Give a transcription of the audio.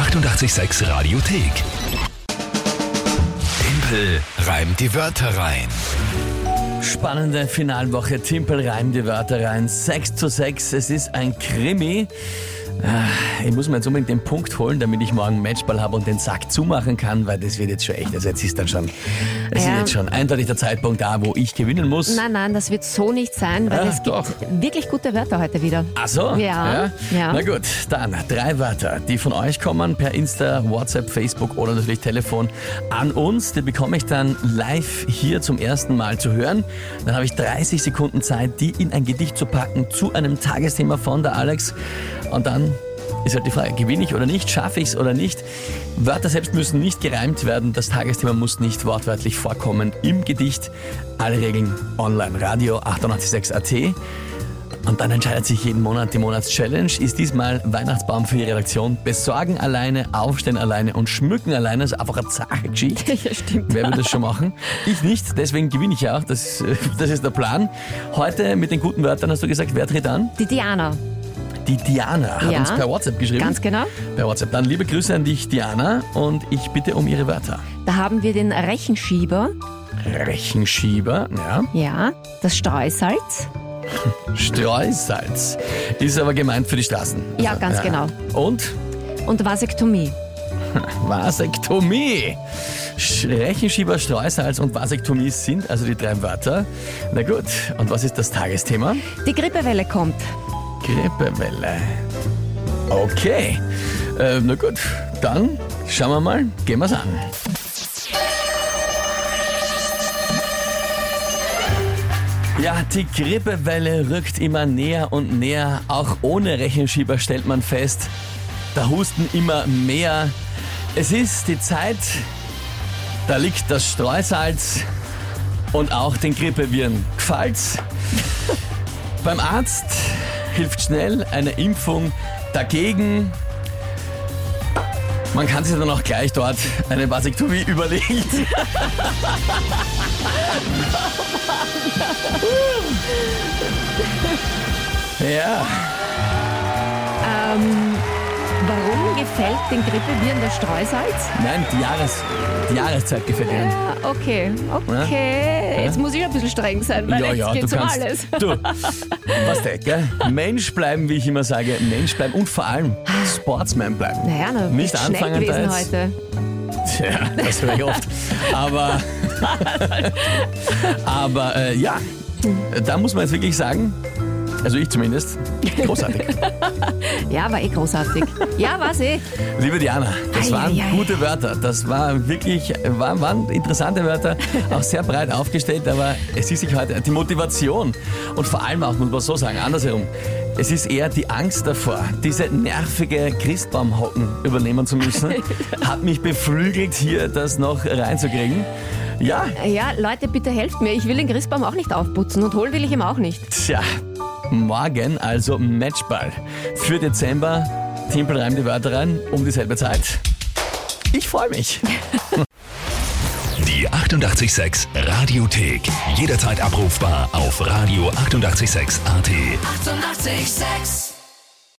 886 Radiothek. Tempel reimt die Wörter rein. Spannende Finalwoche. Timpel reimt die Wörter rein. 6 zu 6. Es ist ein Krimi. Ah, Ich muss mir jetzt unbedingt den Punkt holen, damit ich morgen Matchball habe und den Sack zumachen kann, weil das wird jetzt schon echt. Also jetzt ist dann schon, es Ja. ist jetzt schon eindeutig der Zeitpunkt da, wo ich gewinnen muss. Nein, nein, das wird so nicht sein, weil Ah, es gibt doch. wirklich gute Wörter heute wieder. Ach so? Ja, ja. Na gut, dann drei Wörter, die von euch kommen per Insta, WhatsApp, Facebook oder natürlich Telefon an uns. Die bekomme ich dann live hier zum ersten Mal zu hören. Dann habe ich 30 Sekunden Zeit, die in ein Gedicht zu packen zu einem Tagesthema von der Alex. Und dann ist halt die Frage, gewinne ich oder nicht, schaffe ich es oder nicht. Wörter selbst müssen nicht gereimt werden, das Tagesthema muss nicht wortwörtlich vorkommen im Gedicht. Alle Regeln online, Radio 886 AT. Und dann entscheidet sich jeden Monat die Monatschallenge. Ist diesmal Weihnachtsbaum für die Redaktion. Besorgen alleine, aufstehen alleine und schmücken alleine. Das ist einfach eine zache Geschichte. Ja, stimmt. Wer will das schon machen? Ich nicht, deswegen gewinne ich ja auch. Das, das ist der Plan. Heute mit den guten Wörtern hast du gesagt, wer tritt an? Die Diana, Die Diana hat Ja. uns per WhatsApp geschrieben. ganz genau. Per WhatsApp. Dann liebe Grüße an dich, Diana. Und ich bitte um ihre Wörter. Da haben wir den Rechenschieber, Rechenschieber, ja. ja, das Streusalz, Streusalz. Ist aber gemeint für die Straßen. Ja, ganz genau. Und? und Vasektomie. Vasektomie. Sch- Rechenschieber, Streusalz und Vasektomie sind also die drei Wörter. Na gut, und was ist das Tagesthema? Die Grippewelle kommt. Grippewelle. Okay. Äh, na gut, dann schauen wir mal, gehen wir's an. Ja, die Grippewelle rückt immer näher und näher. Auch ohne Rechenschieber stellt man fest, der Husten immer mehr. Es ist die Zeit, da liegt das Streusalz und auch den Grippeviren gefällt's. Beim Arzt hilft schnell eine Impfung dagegen. Man kann sich dann auch gleich dort eine Vasektomie überlegen. ja, Ähm, warum gefällt den Grippeviren das Streusalz? nein, die, Jahres, die Jahreszeit gefällt Ihnen. Ja, okay, okay. Jetzt muss ich ein bisschen streng sein, weil Ja, jetzt ja, du geht's um kannst. alles. Du, was der, gell? Mensch bleiben, wie ich immer sage, Mensch bleiben und vor allem Sportsman bleiben. Naja, na, Nicht anfangen da jetzt. heute. Tja, das höre ich oft. Aber, aber äh, ja, da muss man jetzt wirklich sagen, also ich zumindest, großartig. Ja, war eh großartig. Ja, war's eh. Liebe Diana, das waren ei, ei. gute Wörter. Das war wirklich, war, waren interessante Wörter, auch sehr breit aufgestellt, aber es ist sich heute die Motivation und vor allem auch, muss man so sagen, andersherum. Es ist eher die Angst davor, diese nervige Christbaumhocken übernehmen zu müssen, hat mich beflügelt, hier das noch reinzukriegen. Ja, Ja, Leute, bitte helft mir. Ich will den Christbaum auch nicht aufputzen und holen will ich ihm auch nicht. Tja, morgen also Matchball. Für Dezember, Timpel reimt die Wörter rein, um dieselbe Zeit. Ich freue mich. Die 886 Radiothek. Jederzeit abrufbar auf radio886.at. 886! 886